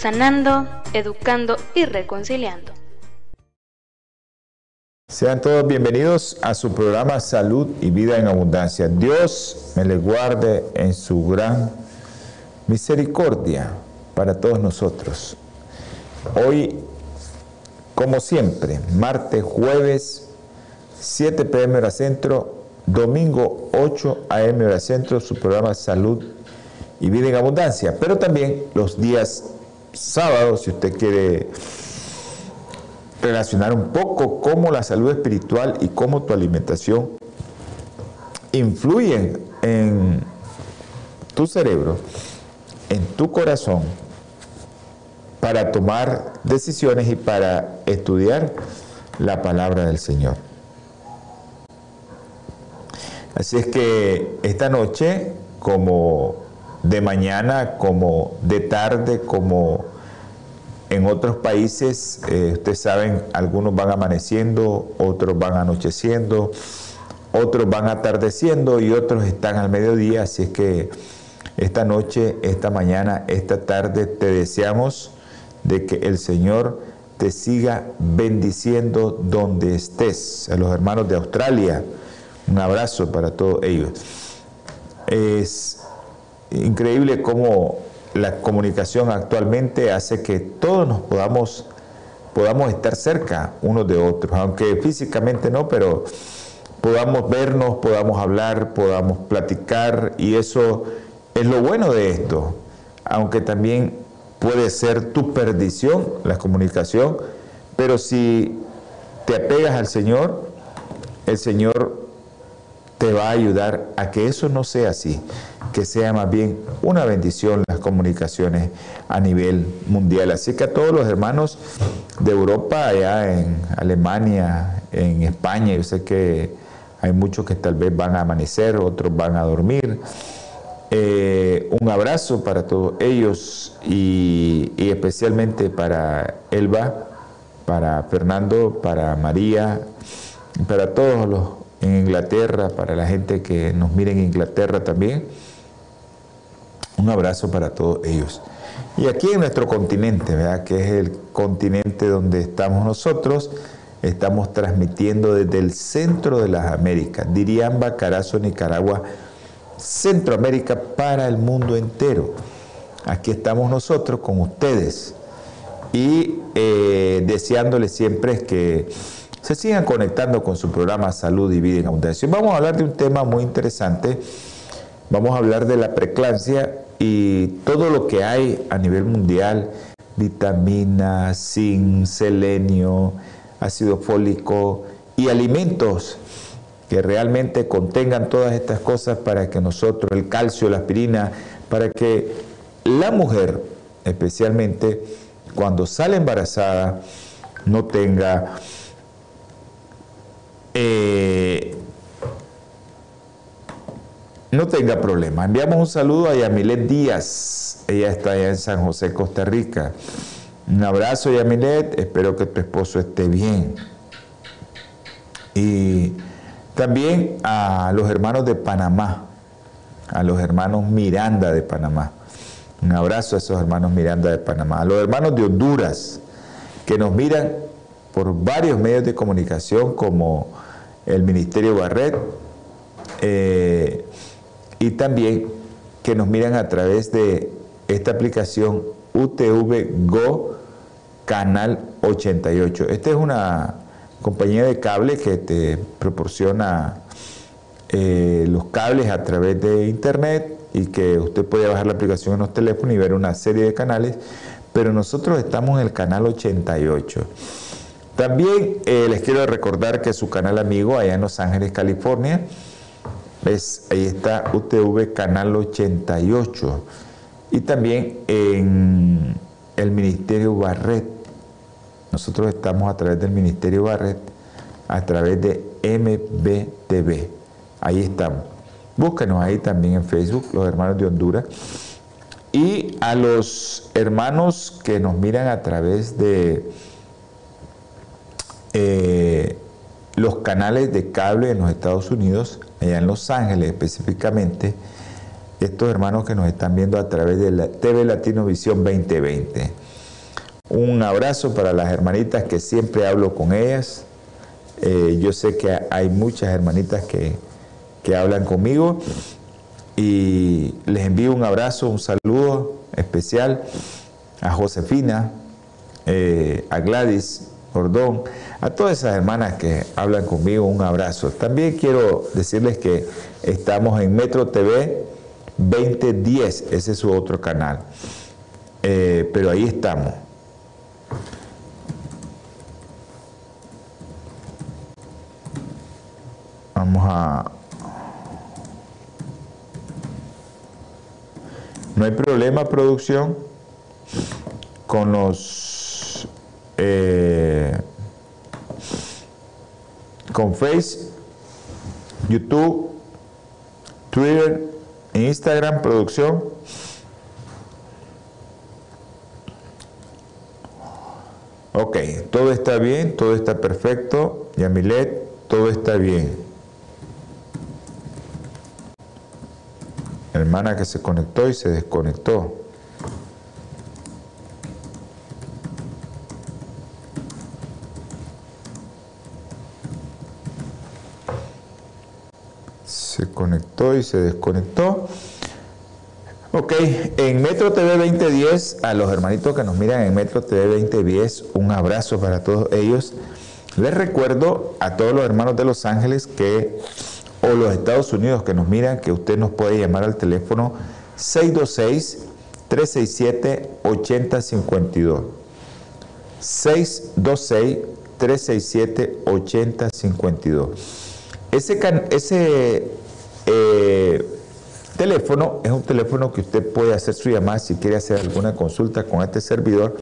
sanando, educando y reconciliando. Sean todos bienvenidos a su programa Salud y Vida en Abundancia. Dios me le guarde en su gran misericordia para todos nosotros. Hoy, como siempre, martes, jueves, 7 pm hora centro, domingo 8 am hora centro, su programa Salud y Vida en Abundancia, pero también los días sábado, si usted quiere relacionar un poco cómo la salud espiritual y cómo tu alimentación influyen en tu cerebro, en tu corazón, para tomar decisiones y para estudiar la palabra del Señor. Así es que esta noche, como de mañana como de tarde, como en otros países, eh, ustedes saben, algunos van amaneciendo, otros van anocheciendo, otros van atardeciendo y otros están al mediodía, así es que esta noche, esta mañana, esta tarde te deseamos de que el Señor te siga bendiciendo donde estés. A los hermanos de Australia, un abrazo para todos ellos. Es increíble cómo la comunicación actualmente hace que todos nos podamos, podamos estar cerca unos de otros, aunque físicamente no, pero podamos vernos, podamos hablar, podamos platicar y eso es lo bueno de esto, aunque también puede ser tu perdición la comunicación, pero si te apegas al Señor, el Señor te va a ayudar a que eso no sea así, que sea más bien una bendición las comunicaciones a nivel mundial. Así que a todos los hermanos de Europa, allá en Alemania, en España, yo sé que hay muchos que tal vez van a amanecer, otros van a dormir. Eh, un abrazo para todos ellos y, y especialmente para Elba, para Fernando, para María, para todos los en Inglaterra, para la gente que nos mire en Inglaterra también. Un abrazo para todos ellos. Y aquí en nuestro continente, ¿verdad? que es el continente donde estamos nosotros, estamos transmitiendo desde el centro de las Américas, Diriamba, Carazo, Nicaragua, Centroamérica para el mundo entero. Aquí estamos nosotros con ustedes y eh, deseándoles siempre que se sigan conectando con su programa Salud y Vida en Abundancia. Vamos a hablar de un tema muy interesante. Vamos a hablar de la preclancia y todo lo que hay a nivel mundial, vitaminas, zinc, selenio, ácido fólico y alimentos que realmente contengan todas estas cosas para que nosotros, el calcio, la aspirina, para que la mujer, especialmente cuando sale embarazada, no tenga eh, no tenga problema. Enviamos un saludo a Yamilet Díaz. Ella está allá en San José, Costa Rica. Un abrazo, Yamilet. Espero que tu esposo esté bien. Y también a los hermanos de Panamá, a los hermanos Miranda de Panamá. Un abrazo a esos hermanos Miranda de Panamá. A los hermanos de Honduras, que nos miran por varios medios de comunicación como el Ministerio Barret, eh, y también que nos miran a través de esta aplicación UTV Go Canal 88. Esta es una compañía de cable que te proporciona eh, los cables a través de internet y que usted puede bajar la aplicación en los teléfonos y ver una serie de canales, pero nosotros estamos en el canal 88. También eh, les quiero recordar que su canal amigo allá en Los Ángeles, California, es, ahí está UTV Canal 88. Y también en, el Ministerio Barret. Nosotros estamos a través del Ministerio Barret, a través de MBTV. Ahí estamos. Búsquenos ahí también en Facebook, los hermanos de Honduras. Y a los hermanos que nos miran a través de eh, los canales de cable en los Estados Unidos, allá en Los Ángeles específicamente, estos hermanos que nos están viendo a través de la TV Latino Visión 2020. Un abrazo para las hermanitas que siempre hablo con ellas. Eh, yo sé que hay muchas hermanitas que, hablan conmigo y les envío un abrazo, un saludo especial a Josefina, eh, a Gladys Gordón, a todas esas hermanas que hablan conmigo, un abrazo. También quiero decirles que estamos en Metro TV 2010, ese es su otro canal. Eh, pero ahí estamos. Vamos a... No hay problema, producción, con los... Eh, con Face, YouTube, Twitter, Instagram, producción. Ok, todo está bien, todo está perfecto. Yamilet, todo está bien. Hermana que se conectó y se desconectó. conectó y se desconectó. Ok, en Metro TV 2010, a los hermanitos que nos miran en Metro TV 2010, un abrazo para todos ellos. Les recuerdo a todos los hermanos de Los Ángeles que, o los Estados Unidos que nos miran, que usted nos puede llamar al teléfono 626-367-8052. 626-367-8052. Ese, ese eh, teléfono es un teléfono que usted puede hacer su llamada si quiere hacer alguna consulta con este servidor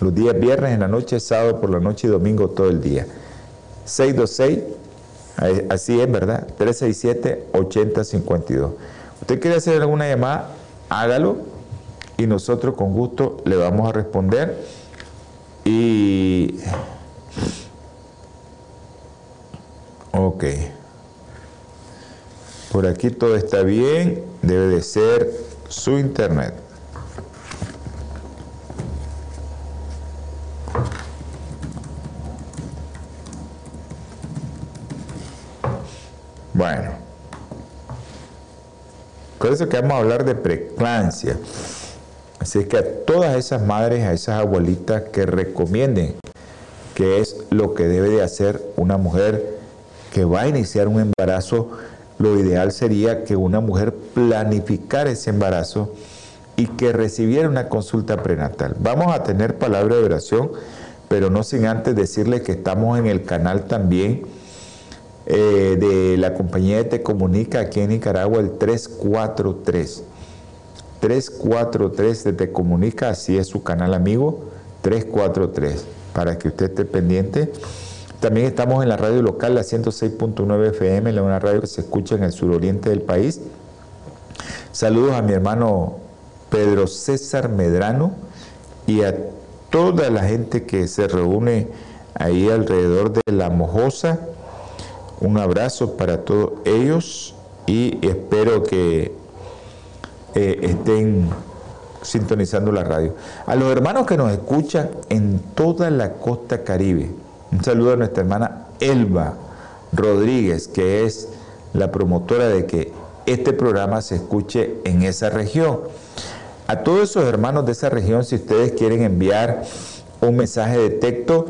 los días viernes en la noche, sábado por la noche y domingo todo el día. 626, así es, ¿verdad? 367-8052. Usted quiere hacer alguna llamada, hágalo y nosotros con gusto le vamos a responder. Y... Ok. Por aquí todo está bien, debe de ser su internet. Bueno, por eso que vamos a hablar de preclancia. Así es que a todas esas madres, a esas abuelitas que recomienden que es lo que debe de hacer una mujer que va a iniciar un embarazo, lo ideal sería que una mujer planificara ese embarazo y que recibiera una consulta prenatal. Vamos a tener palabra de oración, pero no sin antes decirles que estamos en el canal también eh, de la compañía de Te Comunica aquí en Nicaragua, el 343. 343 de Te Comunica, así es su canal amigo, 343, para que usted esté pendiente. También estamos en la radio local, la 106.9 FM, la una radio que se escucha en el suroriente del país. Saludos a mi hermano Pedro César Medrano y a toda la gente que se reúne ahí alrededor de La Mojosa. Un abrazo para todos ellos y espero que eh, estén sintonizando la radio. A los hermanos que nos escuchan en toda la costa caribe, un saludo a nuestra hermana Elba Rodríguez, que es la promotora de que este programa se escuche en esa región. A todos esos hermanos de esa región, si ustedes quieren enviar un mensaje de texto,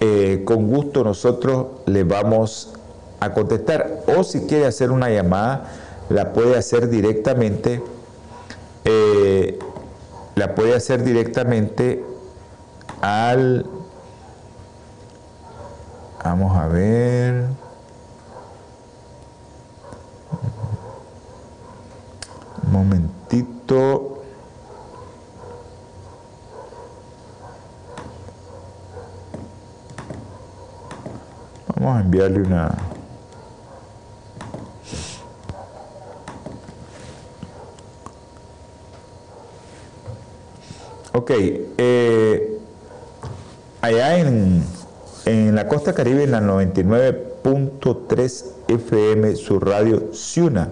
eh, con gusto nosotros le vamos a contestar. O si quiere hacer una llamada, la puede hacer directamente. Eh, la puede hacer directamente al Vamos a ver. Un momentito. Vamos a enviarle una... Ok, eh, allá en en la costa caribe, en la 99.3 FM, su radio Ciuna,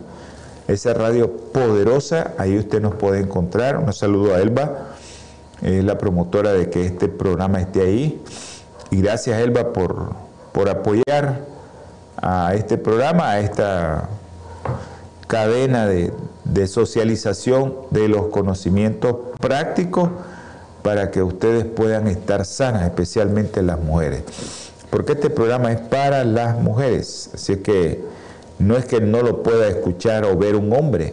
esa radio poderosa, ahí usted nos puede encontrar. Un saludo a Elba, es la promotora de que este programa esté ahí. Y gracias Elba por, por apoyar a este programa, a esta cadena de, de socialización de los conocimientos prácticos para que ustedes puedan estar sanas, especialmente las mujeres. Porque este programa es para las mujeres, así que no es que no lo pueda escuchar o ver un hombre,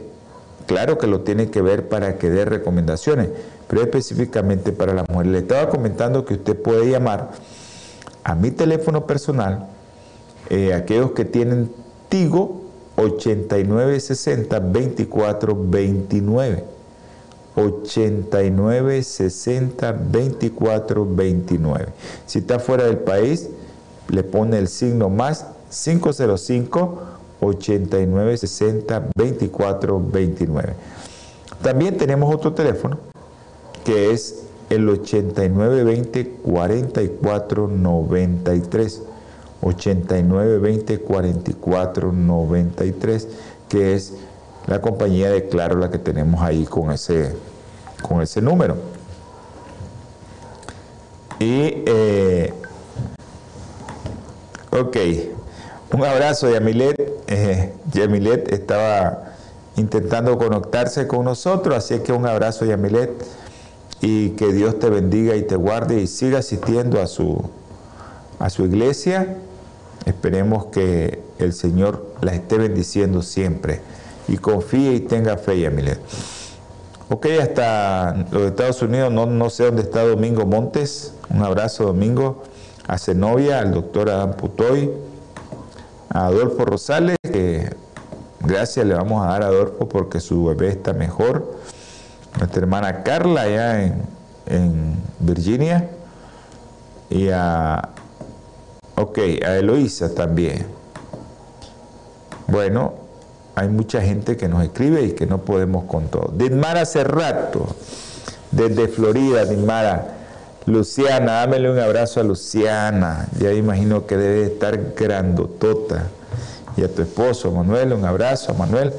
claro que lo tiene que ver para que dé recomendaciones, pero específicamente para las mujeres. Le estaba comentando que usted puede llamar a mi teléfono personal, eh, aquellos que tienen Tigo 8960 2429. 8960 2429. Si está fuera del país, le pone el signo más 505 8960 2429. También tenemos otro teléfono que es el 8920 4493. 8920 4493, que es la compañía de Claro la que tenemos ahí con ese, con ese número. Y, eh, ok, un abrazo, Yamilet. Eh, Yamilet estaba intentando conectarse con nosotros, así que un abrazo, Yamilet, y que Dios te bendiga y te guarde y siga asistiendo a su, a su iglesia. Esperemos que el Señor la esté bendiciendo siempre y confíe y tenga fe, Yamilet. Ok, hasta los Estados Unidos, no, no sé dónde está Domingo Montes. Un abrazo, Domingo. A Zenobia, al doctor Adam Putoy, a Adolfo Rosales, que gracias le vamos a dar a Adolfo porque su bebé está mejor. Nuestra hermana Carla allá en, en Virginia. Y a, ok, a Eloísa también. Bueno, hay mucha gente que nos escribe y que no podemos con todo. Dinmara Cerrato, desde Florida, Dinmara. Luciana, dámele un abrazo a Luciana. Ya imagino que debe estar grandotota. Y a tu esposo, Manuel, un abrazo a Manuel.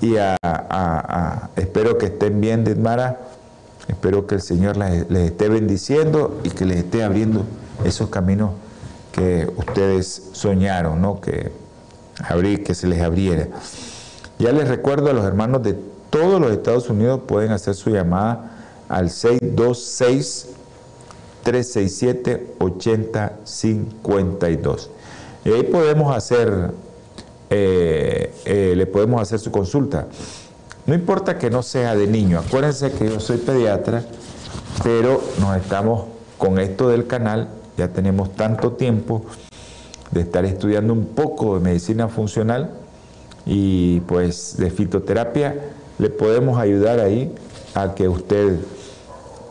Y a, espero que estén bien, Dinmara. Espero que el Señor les, les esté bendiciendo y que les esté abriendo esos caminos que ustedes soñaron, ¿no? Que abrir, que se les abriera. Ya les recuerdo a los hermanos de todos los Estados Unidos pueden hacer su llamada al 626 367 8052. Y ahí podemos hacer, eh, eh, le podemos hacer su consulta. No importa que no sea de niño, acuérdense que yo soy pediatra, pero nos estamos con esto del canal, ya tenemos tanto tiempo de estar estudiando un poco de medicina funcional y pues de fitoterapia, le podemos ayudar ahí a que usted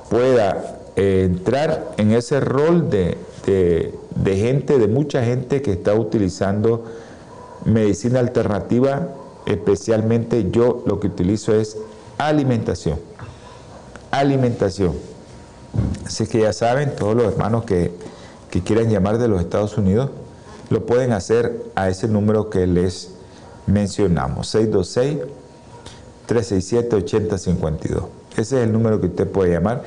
pueda eh, entrar en ese rol de, de, gente, de mucha gente que está utilizando medicina alternativa, especialmente yo lo que utilizo es alimentación. Alimentación. Así que ya saben, todos los hermanos que, que quieran llamar de los Estados Unidos, lo pueden hacer a ese número que les mencionamos, 626-367-8052. Ese es el número que usted puede llamar.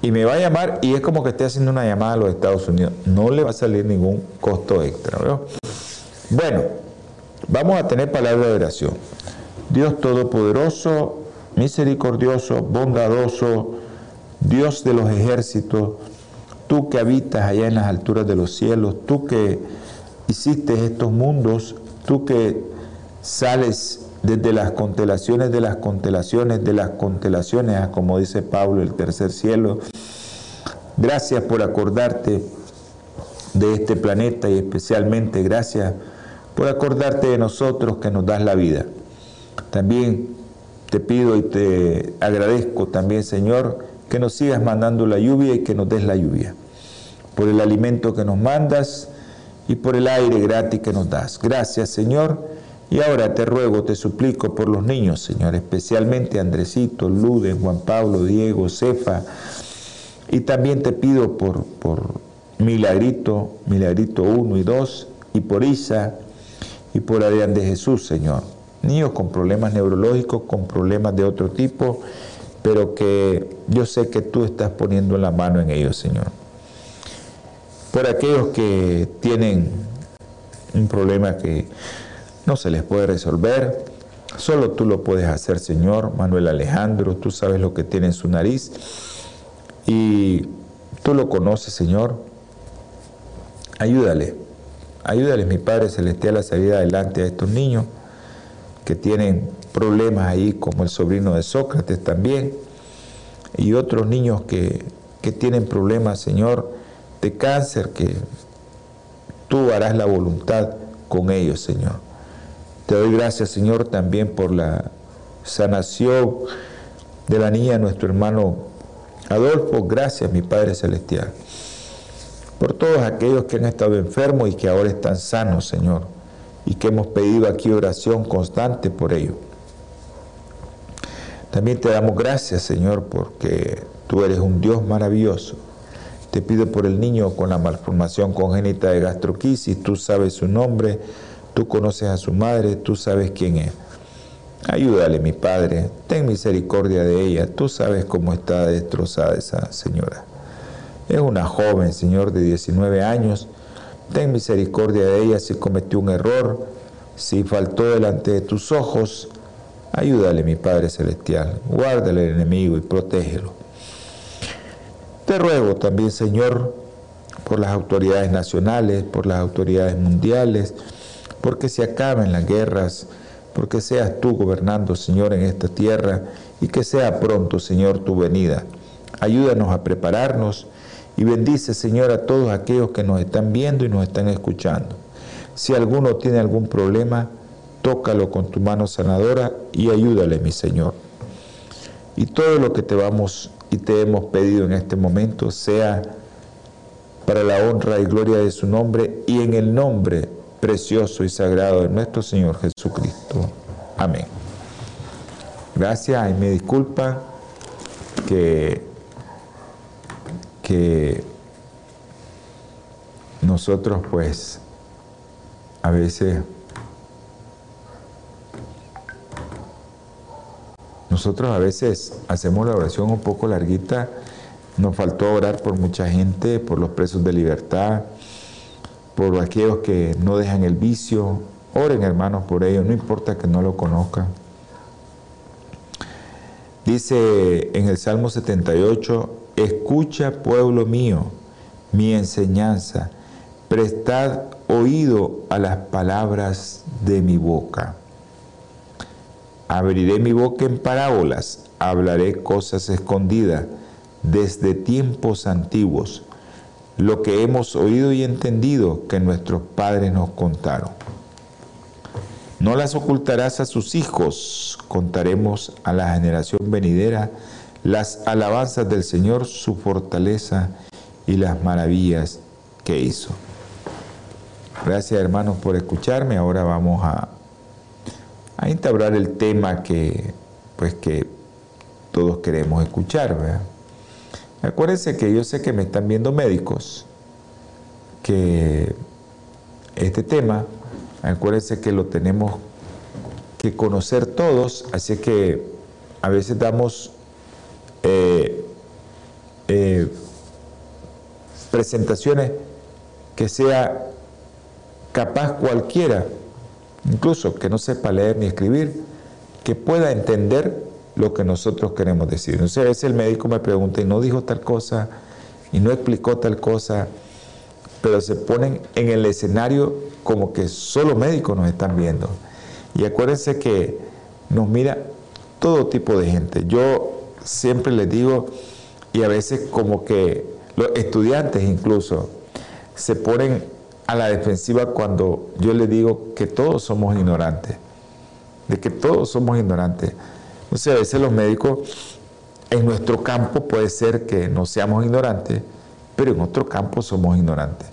Y me va a llamar y es como que esté haciendo una llamada a los Estados Unidos. No le va a salir ningún costo extra. Bueno, vamos a tener palabra de oración. Dios Todopoderoso, misericordioso, bondadoso, Dios de los ejércitos, tú que habitas allá en las alturas de los cielos, tú que hiciste estos mundos, tú que sales desde las constelaciones de las constelaciones de las constelaciones, como dice Pablo, el tercer cielo. Gracias por acordarte de este planeta y especialmente gracias por acordarte de nosotros que nos das la vida. También te pido y te agradezco también, Señor, que nos sigas mandando la lluvia y que nos des la lluvia. Por el alimento que nos mandas, y por el aire gratis que nos das. Gracias, Señor. Y ahora te ruego, te suplico por los niños, Señor, especialmente Andresito, Luden, Juan Pablo, Diego, Cefa. Y también te pido por, por Milagrito, Milagrito 1 y 2, y por Isa, y por Adrián de Jesús, Señor. Niños con problemas neurológicos, con problemas de otro tipo, pero que yo sé que tú estás poniendo la mano en ellos, Señor. Por aquellos que tienen un problema que no se les puede resolver, solo tú lo puedes hacer, Señor. Manuel Alejandro, tú sabes lo que tiene en su nariz y tú lo conoces, Señor. Ayúdale, ayúdale, mi Padre Celestial, a salir adelante a estos niños que tienen problemas ahí, como el sobrino de Sócrates también, y otros niños que, que tienen problemas, Señor, de cáncer, que tú harás la voluntad con ellos, Señor. Te doy gracias, Señor, también por la sanación de la niña, nuestro hermano Adolfo. Gracias, mi Padre Celestial. Por todos aquellos que han estado enfermos y que ahora están sanos, Señor. Y que hemos pedido aquí oración constante por ellos. También te damos gracias, Señor, porque tú eres un Dios maravilloso te pido por el niño con la malformación congénita de gastroquisis, tú sabes su nombre, tú conoces a su madre, tú sabes quién es. Ayúdale, mi Padre, ten misericordia de ella, tú sabes cómo está destrozada esa señora. Es una joven, Señor, de 19 años, ten misericordia de ella si cometió un error, si faltó delante de tus ojos. Ayúdale, mi Padre Celestial, guárdale el enemigo y protégelo. Te ruego también, Señor, por las autoridades nacionales, por las autoridades mundiales, porque se acaben las guerras, porque seas tú gobernando, Señor, en esta tierra y que sea pronto, Señor, tu venida. Ayúdanos a prepararnos y bendice, Señor, a todos aquellos que nos están viendo y nos están escuchando. Si alguno tiene algún problema, tócalo con tu mano sanadora y ayúdale, mi Señor. Y todo lo que te vamos y te hemos pedido en este momento sea para la honra y gloria de su nombre y en el nombre precioso y sagrado de nuestro Señor Jesucristo. Amén. Gracias y me disculpa que, que nosotros pues a veces Nosotros a veces hacemos la oración un poco larguita, nos faltó orar por mucha gente, por los presos de libertad, por aquellos que no dejan el vicio. Oren hermanos por ellos, no importa que no lo conozcan. Dice en el Salmo 78, escucha pueblo mío mi enseñanza, prestad oído a las palabras de mi boca. Abriré mi boca en parábolas, hablaré cosas escondidas desde tiempos antiguos, lo que hemos oído y entendido que nuestros padres nos contaron. No las ocultarás a sus hijos, contaremos a la generación venidera las alabanzas del Señor, su fortaleza y las maravillas que hizo. Gracias hermanos por escucharme. Ahora vamos a a entablar el tema que, pues, que todos queremos escuchar. Acuérdense que yo sé que me están viendo médicos, que este tema, acuérdense que lo tenemos que conocer todos, así que a veces damos eh, eh, presentaciones que sea capaz cualquiera incluso que no sepa leer ni escribir, que pueda entender lo que nosotros queremos decir. Entonces a veces el médico me pregunta y no dijo tal cosa y no explicó tal cosa, pero se ponen en el escenario como que solo médicos nos están viendo. Y acuérdense que nos mira todo tipo de gente. Yo siempre les digo, y a veces como que los estudiantes incluso se ponen a la defensiva cuando yo le digo que todos somos ignorantes, de que todos somos ignorantes. Sea, a veces los médicos en nuestro campo puede ser que no seamos ignorantes, pero en otro campo somos ignorantes.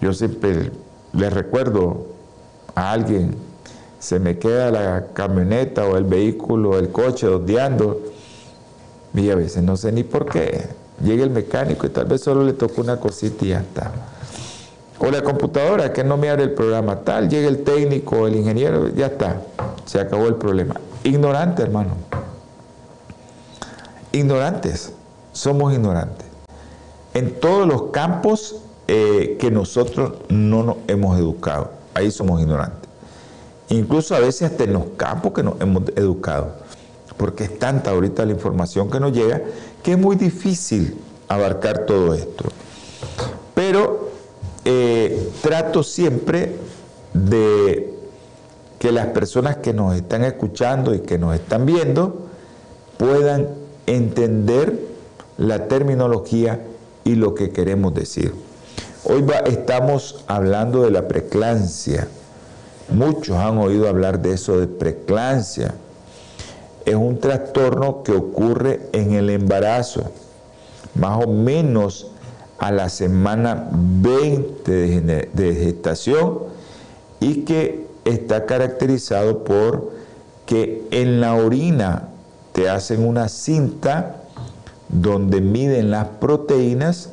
Yo siempre le recuerdo a alguien, se me queda la camioneta o el vehículo, o el coche ondeando, y a veces no sé ni por qué. Llega el mecánico y tal vez solo le tocó una cosita y ya está. O la computadora que no me abre el programa tal, llega el técnico, el ingeniero, ya está, se acabó el problema. Ignorante, hermano. Ignorantes, somos ignorantes. En todos los campos eh, que nosotros no nos hemos educado, ahí somos ignorantes. Incluso a veces hasta en los campos que nos hemos educado, porque es tanta ahorita la información que nos llega que es muy difícil abarcar todo esto. Pero eh, trato siempre de que las personas que nos están escuchando y que nos están viendo puedan entender la terminología y lo que queremos decir. Hoy estamos hablando de la preclancia. Muchos han oído hablar de eso de preclancia. Es un trastorno que ocurre en el embarazo, más o menos a la semana 20 de, gestación y que está caracterizado por que en la orina te hacen una cinta donde miden las proteínas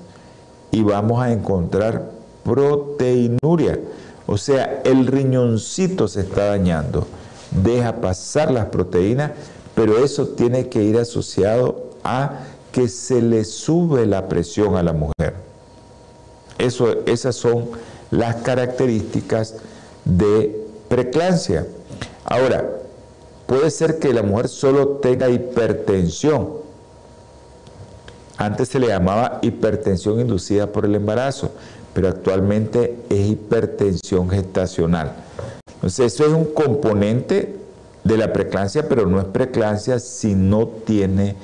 y vamos a encontrar proteinuria. O sea, el riñoncito se está dañando, deja pasar las proteínas, pero eso tiene que ir asociado a que se le sube la presión a la mujer. Esas son las características de preclancia. Ahora, puede ser que la mujer solo tenga hipertensión. Antes se le llamaba hipertensión inducida por el embarazo, pero actualmente es hipertensión gestacional. Entonces, eso es un componente de la preclancia, pero no es preclancia si no tiene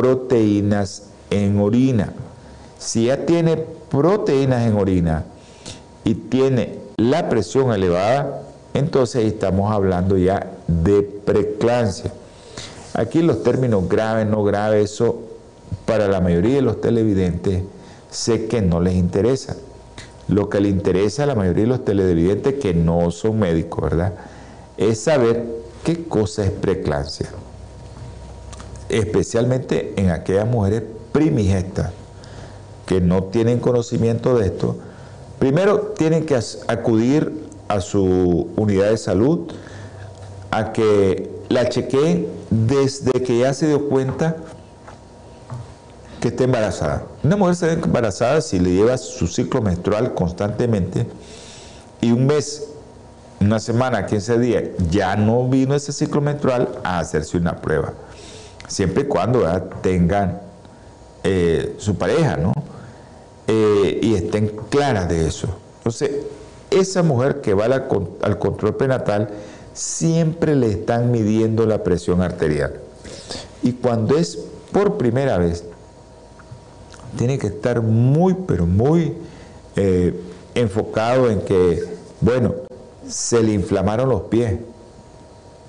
proteínas en orina. Si ya tiene proteínas en orina y tiene la presión elevada, entonces estamos hablando ya de preclancia. Aquí los términos graves, no graves, eso para la mayoría de los televidentes sé que no les interesa. Lo que le interesa a la mayoría de los televidentes que no son médicos, ¿verdad? Es saber qué cosa es preclancia especialmente en aquellas mujeres primigestas que no tienen conocimiento de esto, primero tienen que acudir a su unidad de salud a que la chequeen desde que ya se dio cuenta que está embarazada. Una mujer se ve embarazada si le lleva su ciclo menstrual constantemente y un mes, una semana, 15 días, ya no vino ese ciclo menstrual a hacerse una prueba siempre y cuando tengan eh, su pareja, ¿no? Eh, y estén claras de eso. Entonces, esa mujer que va al control prenatal siempre le están midiendo la presión arterial. Y cuando es por primera vez, tiene que estar muy, pero muy eh, enfocado en que, bueno, se le inflamaron los pies.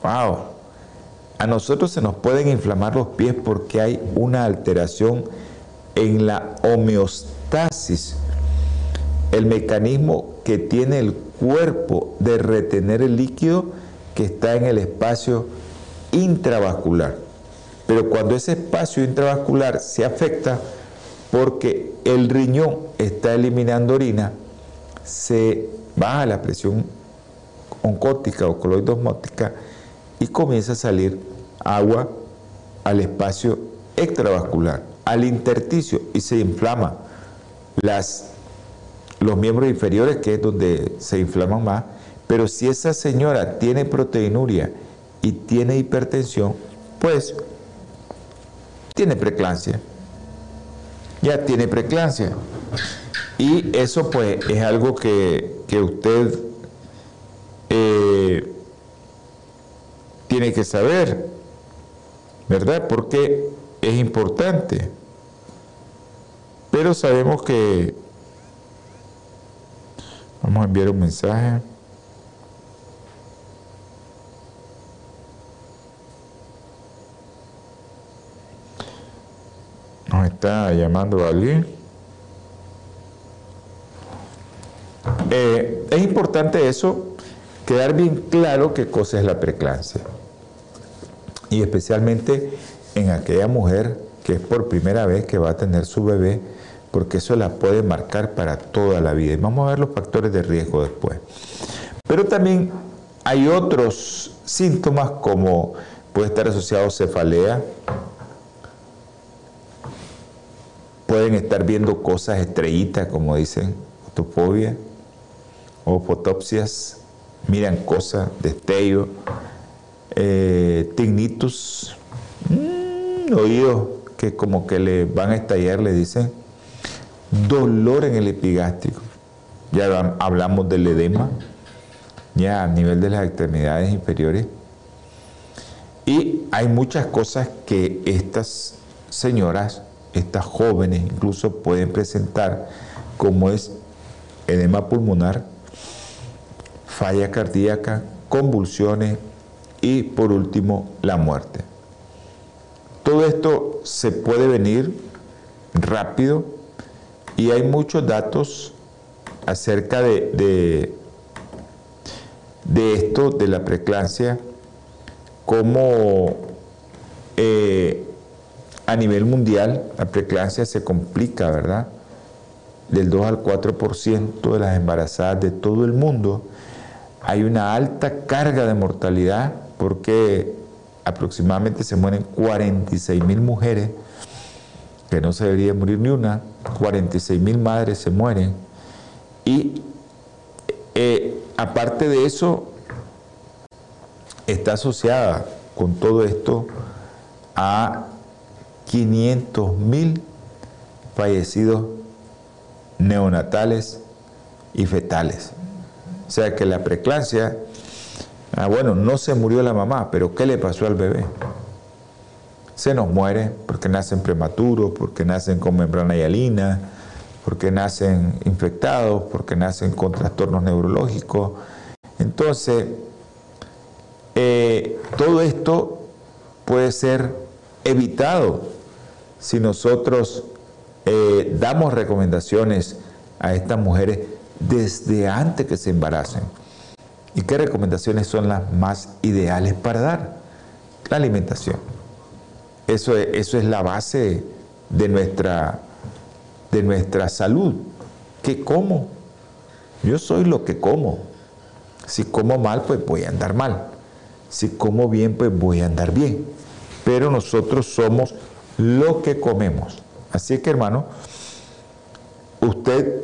¡Wow! A nosotros se nos pueden inflamar los pies porque hay una alteración en la homeostasis, el mecanismo que tiene el cuerpo de retener el líquido que está en el espacio intravascular. Pero cuando ese espacio intravascular se afecta porque el riñón está eliminando orina, se baja la presión oncótica o coloidosmótica y comienza a salir agua al espacio extravascular, al intersticio y se inflama las, los miembros inferiores, que es donde se inflaman más. Pero si esa señora tiene proteinuria y tiene hipertensión, pues tiene preclancia. Ya tiene preclancia. Y eso pues es algo que, que usted eh, tiene que saber, ¿verdad? Porque es importante. Pero sabemos que vamos a enviar un mensaje. Nos está llamando alguien. es importante eso, quedar bien claro qué cosa es la preclancia. Y especialmente en aquella mujer que es por primera vez que va a tener su bebé, porque eso la puede marcar para toda la vida. Y vamos a ver los factores de riesgo después. Pero también hay otros síntomas como puede estar asociado a cefalea, pueden estar viendo cosas estrellitas, como dicen, fotofobia, o fotopsias, miran cosas, destello, eh, tinnitus, mm, oídos que como que le van a estallar, le dicen, dolor en el epigástrico, ya hablamos del edema, ya a nivel de las extremidades inferiores, y hay muchas cosas que estas señoras, estas jóvenes incluso pueden presentar, como es edema pulmonar, falla cardíaca, convulsiones y por último la muerte. Todo esto se puede venir rápido y hay muchos datos acerca de, de, esto, de la preclancia, como eh, a nivel mundial la preclancia se complica, ¿verdad? Del 2 al 4% de las embarazadas de todo el mundo hay una alta carga de mortalidad porque aproximadamente se mueren 46 mil mujeres, que no se debería morir ni una, 46 mil madres se mueren. Y eh, aparte de eso, está asociada con todo esto a 500 mil fallecidos neonatales y fetales. O sea que la preclancia, ah, bueno, no se murió la mamá, pero ¿qué le pasó al bebé? Se nos muere porque nacen prematuros, porque nacen con membrana hialina, porque nacen infectados, porque nacen con trastornos neurológicos. Entonces, eh, todo esto puede ser evitado si nosotros eh, damos recomendaciones a estas mujeres desde antes que se embaracen. ¿Y qué recomendaciones son las más ideales para dar? La alimentación. Eso es, la base de nuestra, de nuestra salud. ¿Qué como? Yo soy lo que como. Si como mal, pues voy a andar mal. Si como bien, pues voy a andar bien. Pero nosotros somos lo que comemos. Así que hermano, usted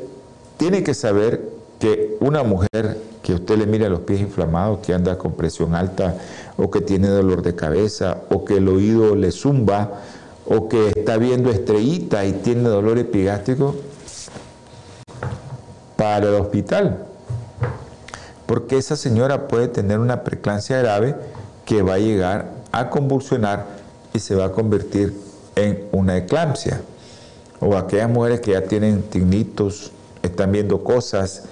tiene que saber que una mujer que usted le mira los pies inflamados, que anda con presión alta, o que tiene dolor de cabeza, o que el oído le zumba, o que está viendo estrellita y tiene dolor epigástrico, para el hospital. Porque esa señora puede tener una preclancia grave que va a llegar a convulsionar y se va a convertir en una eclampsia. O aquellas mujeres que ya tienen tinnitus, están viendo cosas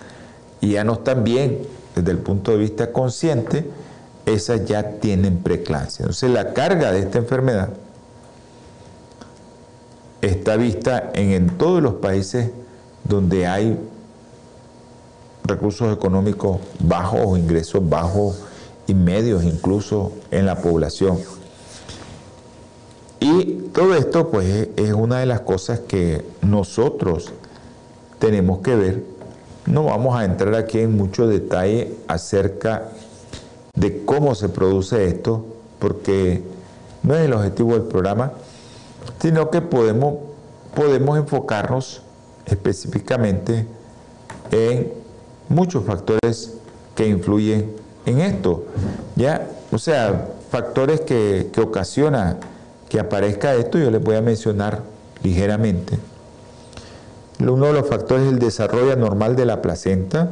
y ya no están bien desde el punto de vista consciente, esas ya tienen preclancia. Entonces la carga de esta enfermedad está vista en, en todos los países donde hay recursos económicos bajos ingresos bajos y medios incluso en la población. Y todo esto pues es una de las cosas que nosotros tenemos que ver. No vamos a entrar aquí en mucho detalle acerca de cómo se produce esto, porque no es el objetivo del programa, sino que podemos, podemos enfocarnos específicamente en muchos factores que influyen en esto. ¿ya? O sea, factores que, que ocasionan que aparezca esto, yo les voy a mencionar ligeramente. Uno de los factores es el desarrollo anormal de la placenta.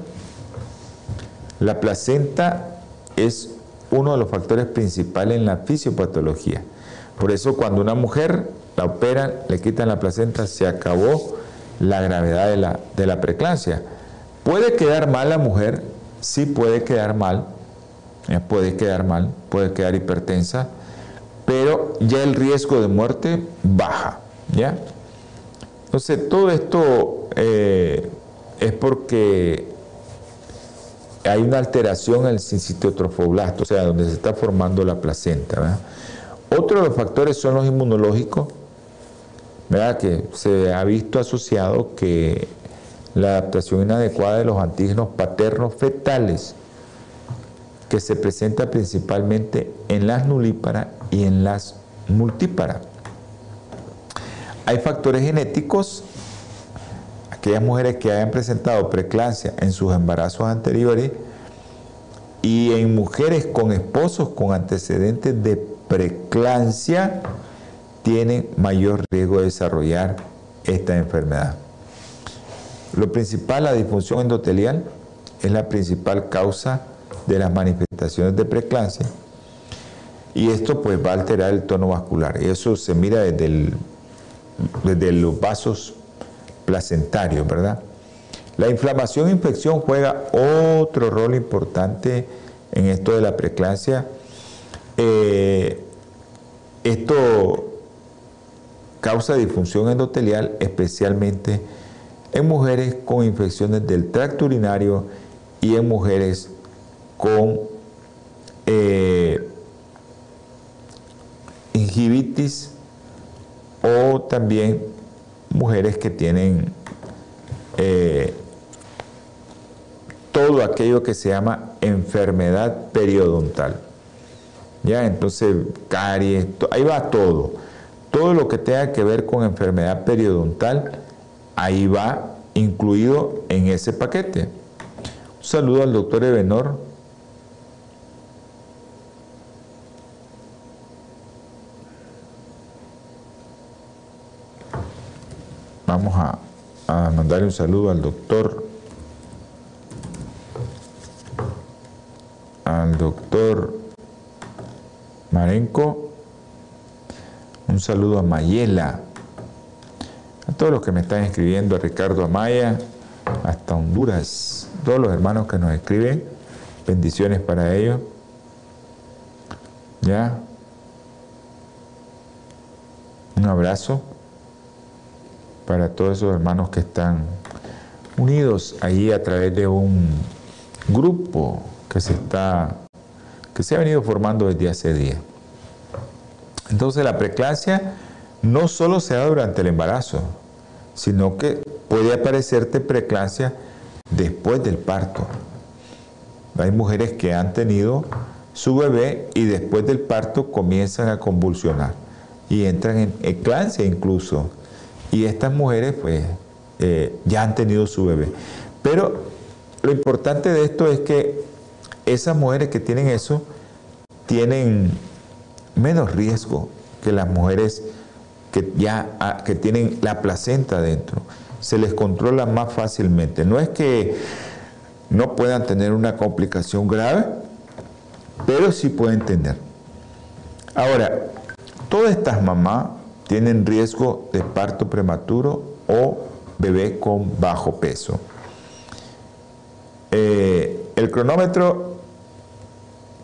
La placenta es uno de los factores principales en la fisiopatología. Por eso cuando una mujer la operan, le quitan la placenta, se acabó la gravedad de la, de la preclancia. ¿Puede quedar mal la mujer? Sí puede quedar mal, puede quedar mal, puede quedar hipertensa, pero ya el riesgo de muerte baja, ¿ya? Entonces, todo esto eh, es porque hay una alteración en el sincitotrofoblasto, o sea, donde se está formando la placenta. Otro de los factores son los inmunológicos, ¿verdad? que se ha visto asociado que la adaptación inadecuada de los antígenos paternos fetales, que se presenta principalmente en las nulíparas y en las multíparas. Hay factores genéticos, aquellas mujeres que hayan presentado preeclampsia en sus embarazos anteriores y en mujeres con esposos con antecedentes de preeclampsia tienen mayor riesgo de desarrollar esta enfermedad. Lo principal, la disfunción endotelial, es la principal causa de las manifestaciones de preeclampsia. Y esto pues va a alterar el tono vascular. Eso se mira desde, desde los vasos placentarios, ¿verdad? La inflamación e infección juega otro rol importante en esto de la preeclampsia. Eh, esto causa disfunción endotelial especialmente en mujeres con infecciones del tracto urinario y en mujeres con eh, o también mujeres que tienen eh, todo aquello que se llama enfermedad periodontal. Ya, entonces caries, ahí va todo. Todo lo que tenga que ver con enfermedad periodontal, ahí va incluido en ese paquete. Un saludo al doctor Ebenor, Vamos a, mandarle un saludo al doctor, al doctor Marenco, un saludo a Mayela, a todos los que me están escribiendo, a Ricardo Amaya, hasta Honduras, todos los hermanos que nos escriben, bendiciones para ellos. ¿Ya? Un abrazo para todos esos hermanos que están unidos ahí a través de un grupo que se está que se ha venido formando desde hace días. Entonces la preclasia no solo se da durante el embarazo, sino que puede aparecerte preclasia después del parto. Hay mujeres que han tenido su bebé y después del parto comienzan a convulsionar y entran en eclampsia incluso. Y estas mujeres pues eh, ya han tenido su bebé. Pero lo importante de esto es que esas mujeres que tienen eso tienen menos riesgo que las mujeres que ya ah, que tienen la placenta dentro. Se les controla más fácilmente. No es que no puedan tener una complicación grave, pero sí pueden tener. Ahora, todas estas mamás tienen riesgo de parto prematuro o bebé con bajo peso. Eh, el cronómetro,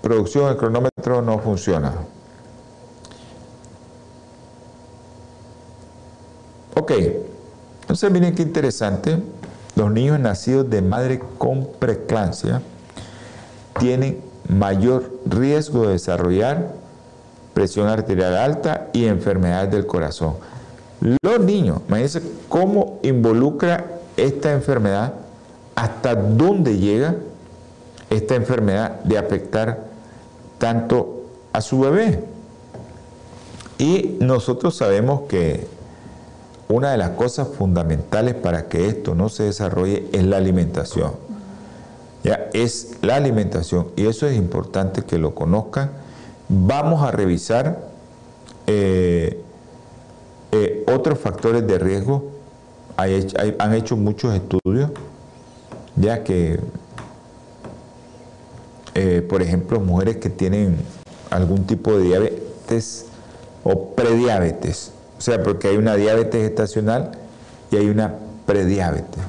producción del cronómetro no funciona. Ok, entonces miren qué interesante, los niños nacidos de madre con preeclampsia tienen mayor riesgo de desarrollar presión arterial alta y enfermedades del corazón. Los niños, imagínense cómo involucra esta enfermedad, hasta dónde llega esta enfermedad de afectar tanto a su bebé. Y nosotros sabemos que una de las cosas fundamentales para que esto no se desarrolle es la alimentación. Ya es la alimentación y eso es importante que lo conozcan Vamos a revisar eh, eh, otros factores de riesgo. han hecho muchos estudios, ya que, eh, por ejemplo, mujeres que tienen algún tipo de diabetes o prediabetes, o sea, porque hay una diabetes gestacional y hay una prediabetes.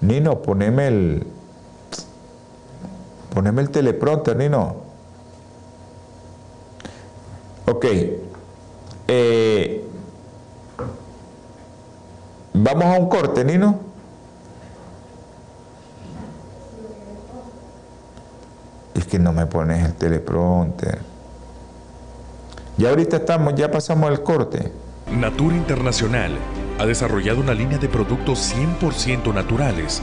Nino, poneme el, Poneme el teleprompter, Nino. Ok. Eh, vamos a un corte, Nino. Es que no me pones el teleprompter. Ya ahorita estamos, ya pasamos el corte. Natura Internacional ha desarrollado una línea de productos 100% naturales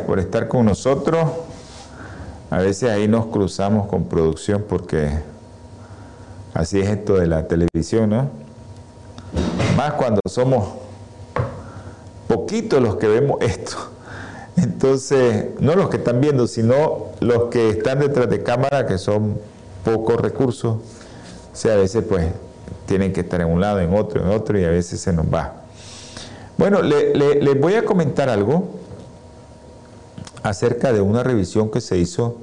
Por estar con nosotros. A veces ahí nos cruzamos con producción porque así es esto de la televisión, ¿no? Más cuando somos poquitos los que vemos esto. Entonces, no los que están viendo, sino los que están detrás de cámara, que son pocos recursos. O sea, a veces pues tienen que estar en un lado, en otro, en otro, y a veces se nos va. Bueno, les voy a comentar algo acerca de una revisión que se hizo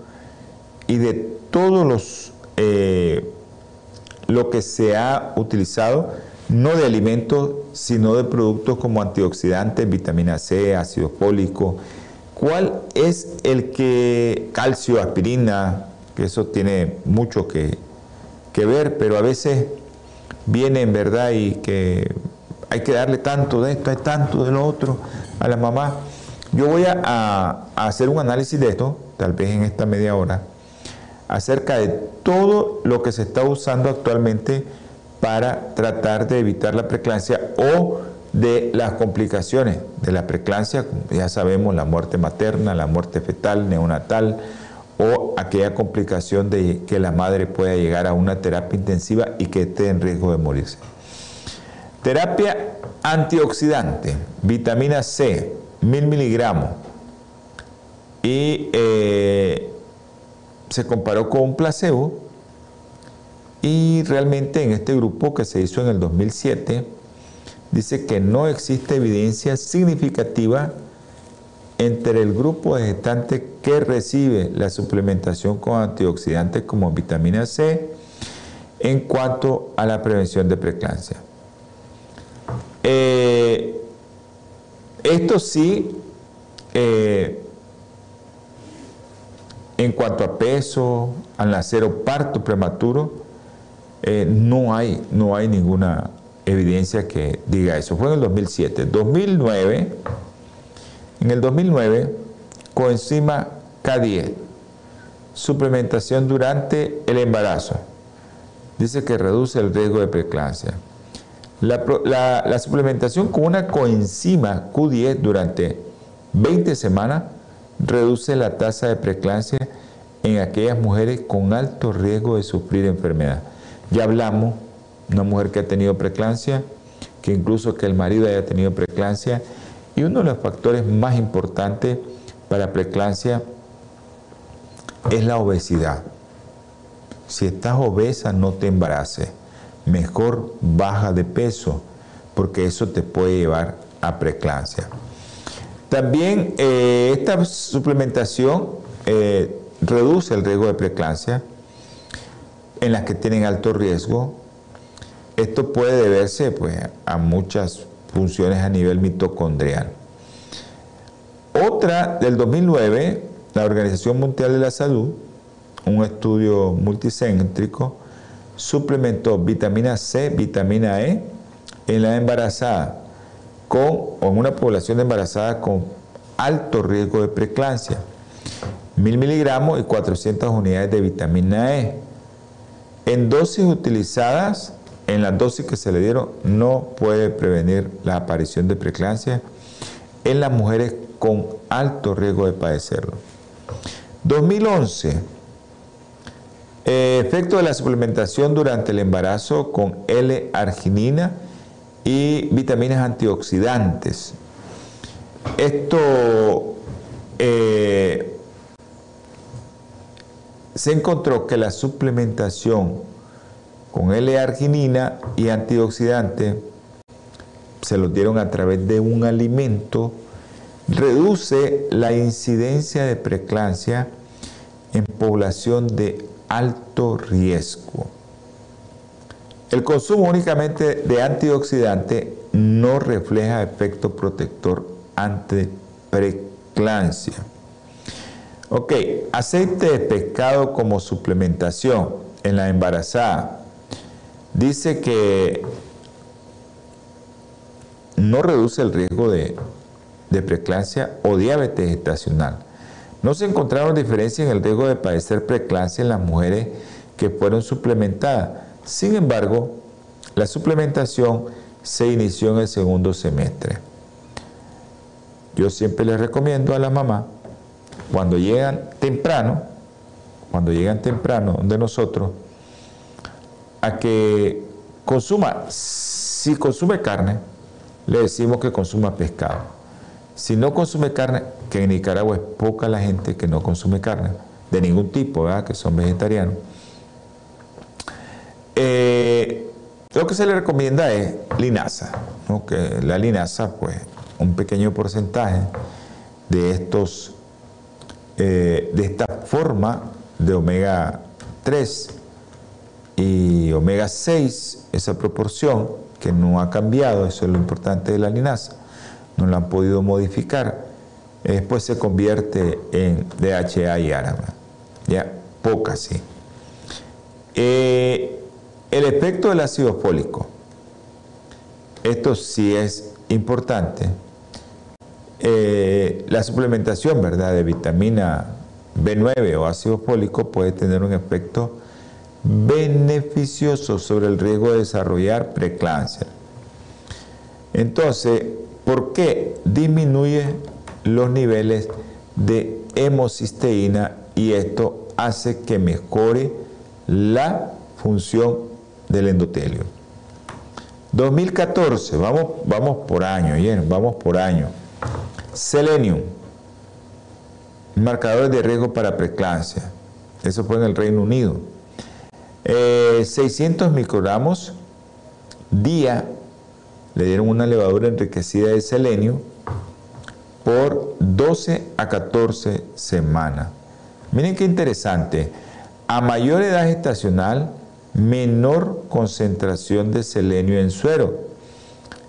y de todos los eh, lo que se ha utilizado, no de alimentos, sino de productos como antioxidantes, vitamina C, ácido fólico. ¿Cuál es el que calcio, aspirina, que eso tiene mucho que, que ver, pero a veces viene en verdad y que hay que darle tanto de esto, hay tanto de lo otro a la mamá. Yo voy a, hacer un análisis de esto, tal vez en esta media hora, acerca de todo lo que se está usando actualmente para tratar de evitar la preeclampsia o de las complicaciones de la preeclampsia, ya sabemos, la muerte materna, la muerte fetal, neonatal o aquella complicación de que la madre pueda llegar a una terapia intensiva y que esté en riesgo de morirse. Terapia antioxidante, vitamina C, mil miligramos y eh, se comparó con un placebo y realmente en este grupo que se hizo en el 2007 dice que no existe evidencia significativa entre el grupo de gestantes que recibe la suplementación con antioxidantes como vitamina C en cuanto a la prevención de preeclampsia. Eh, esto sí, eh, en cuanto a peso, al nacer o parto prematuro, eh, no, hay, no hay ninguna evidencia que diga eso. Fue en el 2007. 2009, en el 2009, coenzima K10, suplementación durante el embarazo. Dice que reduce el riesgo de preeclampsia. La, suplementación con una coenzima Q10 durante 20 semanas reduce la tasa de preeclampsia en aquellas mujeres con alto riesgo de sufrir enfermedad. Ya hablamos, una mujer que ha tenido preeclampsia, que incluso que el marido haya tenido preeclampsia, y uno de los factores más importantes para preeclampsia es la obesidad. Si estás obesa, no te embaraces mejor baja de peso, porque eso te puede llevar a preeclampsia. También eh, esta suplementación eh, reduce el riesgo de preeclampsia en las que tienen alto riesgo. Esto puede deberse pues, a muchas funciones a nivel mitocondrial. Otra del 2009, la Organización Mundial de la Salud, un estudio multicéntrico, suplementó vitamina C, vitamina E en la embarazada con, o en una población de embarazada con alto riesgo de preeclampsia. Mil miligramos y 400 unidades de vitamina E. En dosis utilizadas, en las dosis que se le dieron, no puede prevenir la aparición de preeclampsia en las mujeres con alto riesgo de padecerlo. 2011 eh, efecto de la suplementación durante el embarazo con L-arginina y vitaminas antioxidantes. Esto eh, se encontró que la suplementación con L-arginina y antioxidante se los dieron a través de un alimento, reduce la incidencia de preeclampsia en población de alto riesgo. El consumo únicamente de antioxidante no refleja efecto protector ante preeclampsia. Ok, aceite de pescado como suplementación en la embarazada. Dice que no reduce el riesgo de, de preeclampsia o diabetes gestacional. No se encontraron diferencias en el riesgo de padecer preeclampsia en las mujeres que fueron suplementadas sin embargo, la suplementación se inició en el segundo semestre. Yo siempre les recomiendo a la mamá, cuando llegan temprano, cuando llegan temprano de nosotros, a que consuma, si consume carne, le decimos que consuma pescado. Si no consume carne, que en Nicaragua es poca la gente que no consume carne, de ningún tipo, ¿verdad? que son vegetarianos. Eh, lo que se le recomienda es linaza, que la linaza, pues, un pequeño porcentaje de estos, eh, de esta forma de omega 3 y omega 6, esa proporción que no ha cambiado, eso es lo importante de la linaza, no la han podido modificar, después se convierte en DHA y ARA, ya poca sí. Eh, el efecto del ácido fólico. Esto sí es importante. Eh, la suplementación, ¿verdad?, de vitamina B9 o ácido fólico puede tener un efecto beneficioso sobre el riesgo de desarrollar preeclampsia. Entonces, ¿por qué disminuye los niveles de hemocisteína y esto hace que mejore la función del endotelio. 2014, vamos, vamos por año, bien, vamos por año. Selenium, marcadores de riesgo para preeclampsia. Eso fue en el Reino Unido. 600 eh, microgramos día le dieron una levadura enriquecida de selenio por 12 a 14 semanas. Miren qué interesante. A mayor edad gestacional, menor concentración de selenio en suero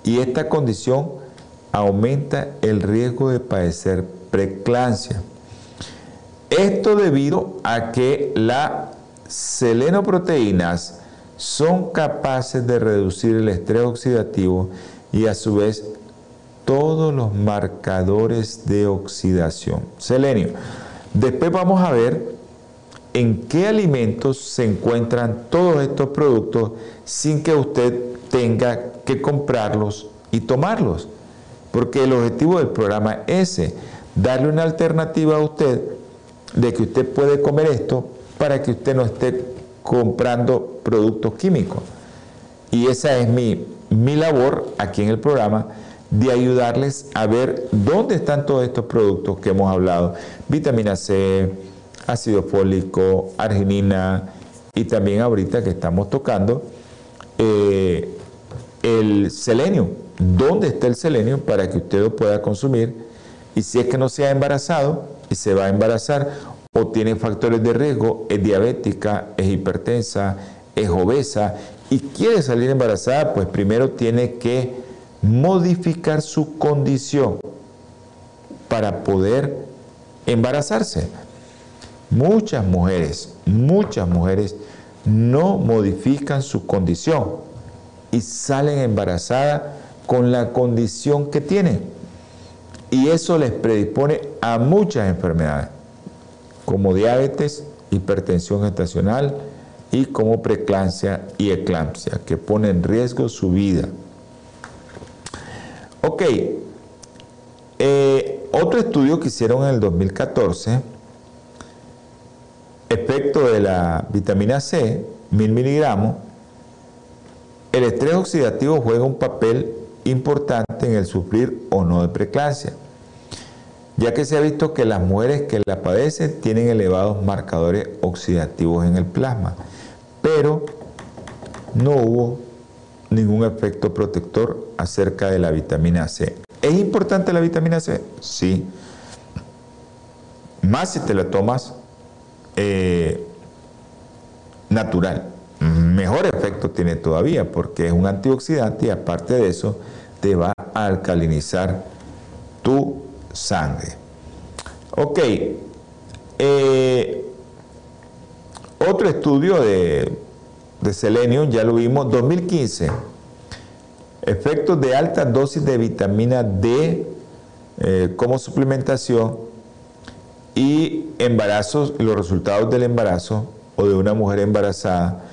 y esta condición aumenta el riesgo de padecer preeclampsia. Esto debido a que las selenoproteínas son capaces de reducir el estrés oxidativo y a su vez todos los marcadores de oxidación. Selenio. Después vamos a ver en qué alimentos se encuentran todos estos productos sin que usted tenga que comprarlos y tomarlos. Porque el objetivo del programa es ese, darle una alternativa a usted de que usted puede comer esto para que usted no esté comprando productos químicos. Y esa es mi, mi labor aquí en el programa, de ayudarles a ver dónde están todos estos productos que hemos hablado. Vitamina C, ácido fólico, arginina y también ahorita que estamos tocando eh, el selenio. ¿Dónde está el selenio para que usted lo pueda consumir? Y si es que no se ha embarazado y se va a embarazar o tiene factores de riesgo, es diabética, es hipertensa, es obesa y quiere salir embarazada, pues primero tiene que modificar su condición para poder embarazarse. Muchas mujeres, muchas mujeres no modifican su condición y salen embarazadas con la condición que tienen. Y eso les predispone a muchas enfermedades, como diabetes, hipertensión gestacional y como preeclampsia y eclampsia, que pone en riesgo su vida. Ok, eh, otro estudio que hicieron en el 2014 efecto de la vitamina C, mil miligramos, el estrés oxidativo juega un papel importante en el sufrir o no de preeclampsia, ya que se ha visto que las mujeres que la padecen tienen elevados marcadores oxidativos en el plasma, pero no hubo ningún efecto protector acerca de la vitamina C. ¿Es importante la vitamina C? Sí. Más si te la tomas eh, natural. Mejor efecto tiene todavía porque es un antioxidante y aparte de eso te va a alcalinizar tu sangre. Ok. Eh, otro estudio de, de selenio, ya lo vimos, 2015. Efectos de alta dosis de vitamina D eh, como suplementación y embarazos, los resultados del embarazo o de una mujer embarazada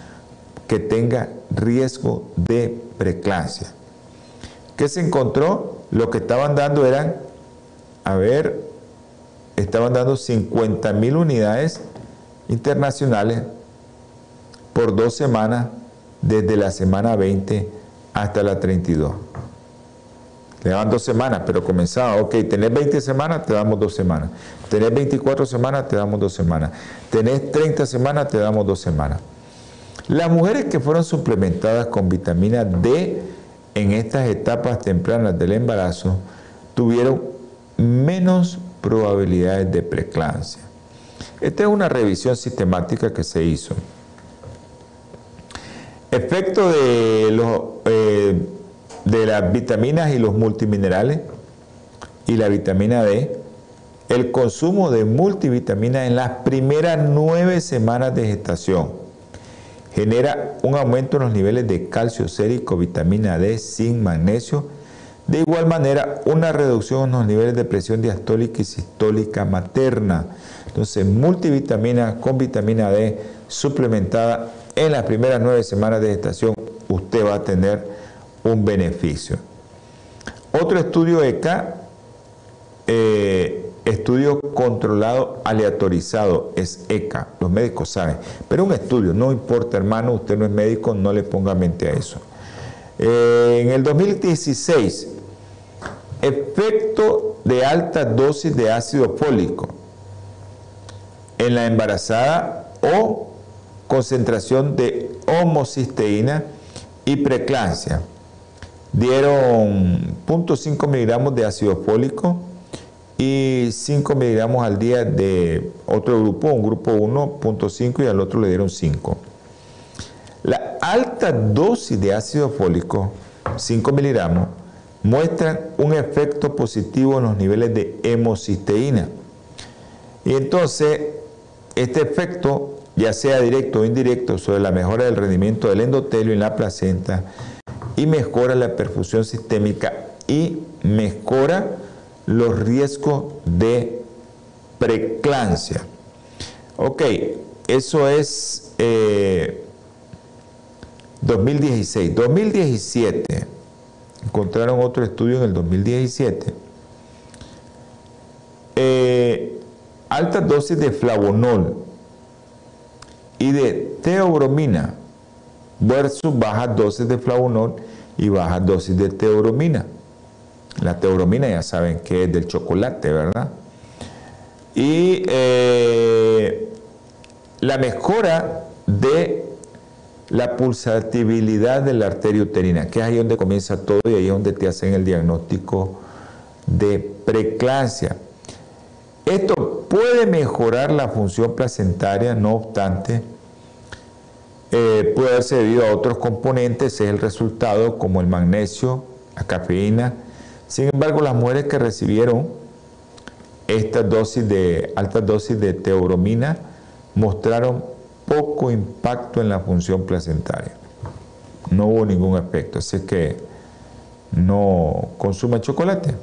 que tenga riesgo de preeclampsia. ¿Qué se encontró? Lo que estaban dando eran, a ver, estaban dando 50 mil unidades internacionales por dos semanas, desde la semana 20 hasta la 32. Le daban dos semanas, pero comenzaba, ok, tenés 20 semanas, te damos dos semanas. Tenés 24 semanas, te damos dos semanas. Tenés 30 semanas, te damos dos semanas. Las mujeres que fueron suplementadas con vitamina D en estas etapas tempranas del embarazo tuvieron menos probabilidades de preeclampsia. Esta es una revisión sistemática que se hizo. Efecto eh, de las vitaminas y los multiminerales y la vitamina D. El consumo de multivitaminas en las primeras nueve semanas de gestación genera un aumento en los niveles de calcio sérico, vitamina D, zinc, magnesio. De igual manera, una reducción en los niveles de presión diastólica y sistólica materna. Entonces, multivitamina con vitamina D suplementada en las primeras nueve semanas de gestación usted va a tener un beneficio. Otro estudio ECA, eh, estudio controlado aleatorizado, es ECA, los médicos saben, pero un estudio, no importa hermano, usted no es médico, no le ponga mente a eso. Eh, en el 2016, efecto de alta dosis de ácido fólico en la embarazada o concentración de homocisteína y preeclampsia. Dieron 0.5 miligramos de ácido fólico y 5 miligramos al día de otro grupo, un grupo 1.5 y al otro le dieron 5. La alta dosis de ácido fólico, 5 miligramos, muestran un efecto positivo en los niveles de hemocisteína. Y entonces, este efecto ya sea directo o indirecto, sobre la mejora del rendimiento del endotelio en la placenta y mejora la perfusión sistémica y mejora los riesgos de preeclampsia. Ok, eso es 2016. Eh, 2017, encontraron otro estudio en el 2017. Eh, altas dosis de flavonol y de teobromina versus bajas dosis de flavonol y bajas dosis de teobromina. La teobromina ya saben que es del chocolate, ¿verdad? Y eh, la mejora de la pulsatibilidad de la arteria uterina, que es ahí donde comienza todo y ahí es donde te hacen el diagnóstico de preeclampsia. Esto puede mejorar la función placentaria, no obstante, eh, puede haberse debido a otros componentes, es el resultado como el magnesio, la cafeína. Sin embargo, las mujeres que recibieron esta dosis de altas dosis de teobromina mostraron poco impacto en la función placentaria. No hubo ningún efecto, así que no consuma chocolate.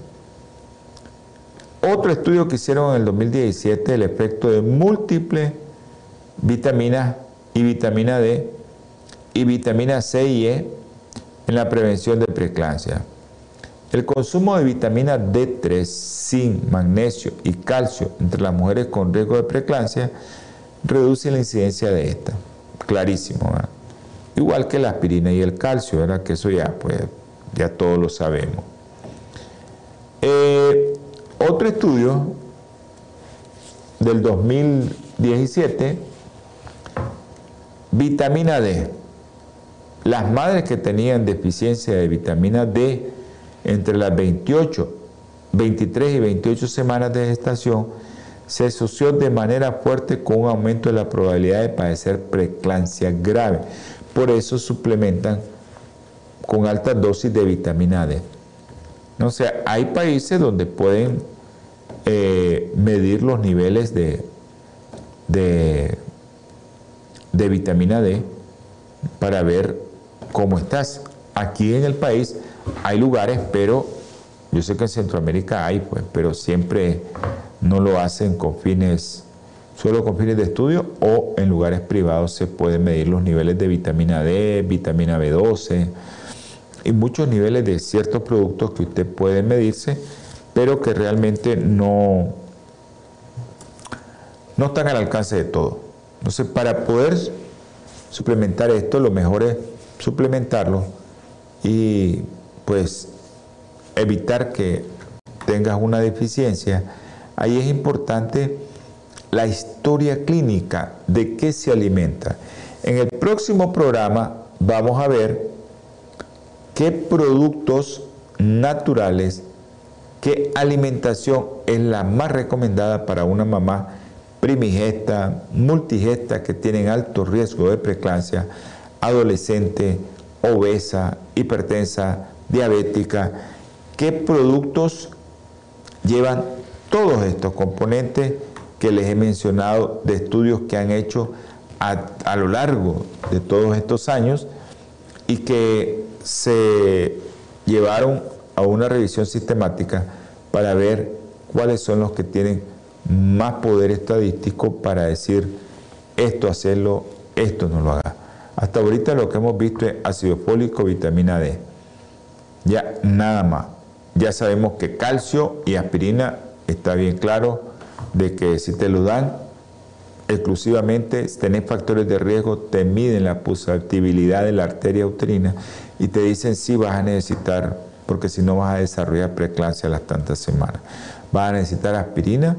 Otro estudio que hicieron en el 2017, el efecto de múltiples vitaminas y vitamina D y vitamina C y E en la prevención de preeclampsia. El consumo de vitamina D3, zinc, magnesio y calcio entre las mujeres con riesgo de preeclampsia reduce la incidencia de esta. Clarísimo. Igual que la aspirina y el calcio, ¿verdad? que eso ya, pues, ya todos lo sabemos. Eh, otro estudio del 2017, vitamina D. las madres que tenían deficiencia de vitamina D entre las 28, 23 y 28 semanas de gestación se asoció de manera fuerte con un aumento de la probabilidad de padecer preeclampsia grave. Por eso suplementan con altas dosis de vitamina D. O sea, hay países donde pueden eh, medir los niveles de, de, de vitamina D para ver cómo estás. Aquí en el país hay lugares, pero yo sé que en Centroamérica hay, pues, pero siempre no lo hacen con fines, solo con fines de estudio o en lugares privados se pueden medir los niveles de vitamina D, vitamina B12 y muchos niveles de ciertos productos que usted puede medirse, pero que realmente no, no están al alcance de todo. Entonces, para poder suplementar esto, lo mejor es suplementarlo y pues evitar que tengas una deficiencia. Ahí es importante la historia clínica de qué se alimenta. En el próximo programa vamos a ver qué productos naturales, qué alimentación es la más recomendada para una mamá primigesta, multigesta que tienen alto riesgo de preeclampsia, adolescente, obesa, hipertensa, diabética, qué productos llevan todos estos componentes que les he mencionado de estudios que han hecho a, lo largo de todos estos años y que se llevaron a una revisión sistemática para ver cuáles son los que tienen más poder estadístico para decir esto hacerlo, esto no lo haga. Hasta ahorita lo que hemos visto es ácido fólico, vitamina D. Ya nada más. Ya sabemos que calcio y aspirina está bien claro de que si te lo dan exclusivamente, si tenés factores de riesgo, te miden la pulsatibilidad de la arteria uterina y te dicen si vas a necesitar, porque si no vas a desarrollar preeclampsia a las tantas semanas. Vas a necesitar aspirina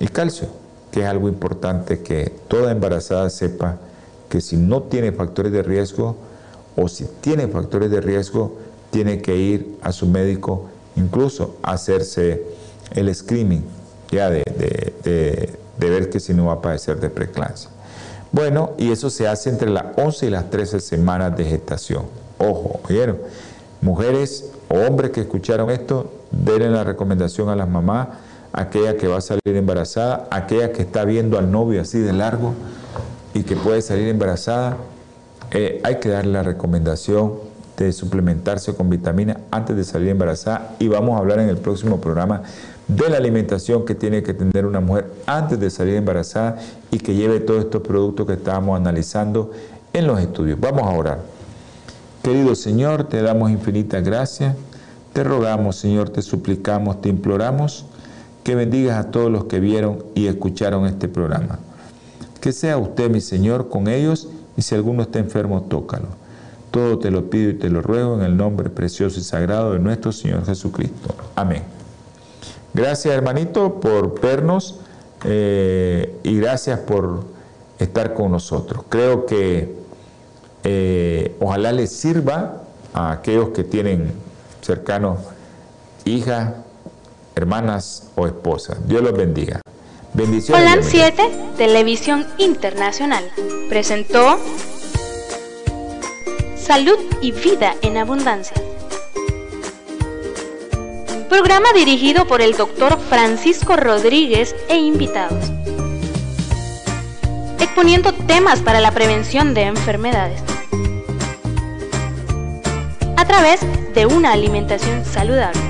y calcio, que es algo importante que toda embarazada sepa que si no tiene factores de riesgo o si tiene factores de riesgo, tiene que ir a su médico, incluso hacerse el screening, ya de, ver que si no va a padecer de preeclampsia. Bueno, y eso se hace entre las 11 y las 13 semanas de gestación. Ojo, ¿oyeron? Mujeres o hombres que escucharon esto, denle la recomendación a las mamás, aquella que va a salir embarazada, aquella que está viendo al novio así de largo, y que puede salir embarazada, eh, hay que darle la recomendación de suplementarse con vitamina antes de salir embarazada y vamos a hablar en el próximo programa de la alimentación que tiene que tener una mujer antes de salir embarazada y que lleve todos estos productos que estábamos analizando en los estudios. Vamos a orar. Querido Señor, te damos infinitas gracias. Te rogamos, Señor, te suplicamos, te imploramos que bendigas a todos los que vieron y escucharon este programa. Que sea usted, mi Señor, con ellos y si alguno está enfermo, tócalo. Todo te lo pido y te lo ruego en el nombre precioso y sagrado de nuestro Señor Jesucristo. Amén. Gracias, hermanito, por vernos eh, y gracias por estar con nosotros. Creo que eh, ojalá les sirva a aquellos que tienen cercanos hijas, hermanas o esposas. Dios los bendiga. Bendiciones. Holan 7, Televisión Internacional, presentó Salud y Vida en Abundancia. Programa dirigido por el doctor Francisco Rodríguez e invitados. Exponiendo temas para la prevención de enfermedades. A través de una alimentación saludable.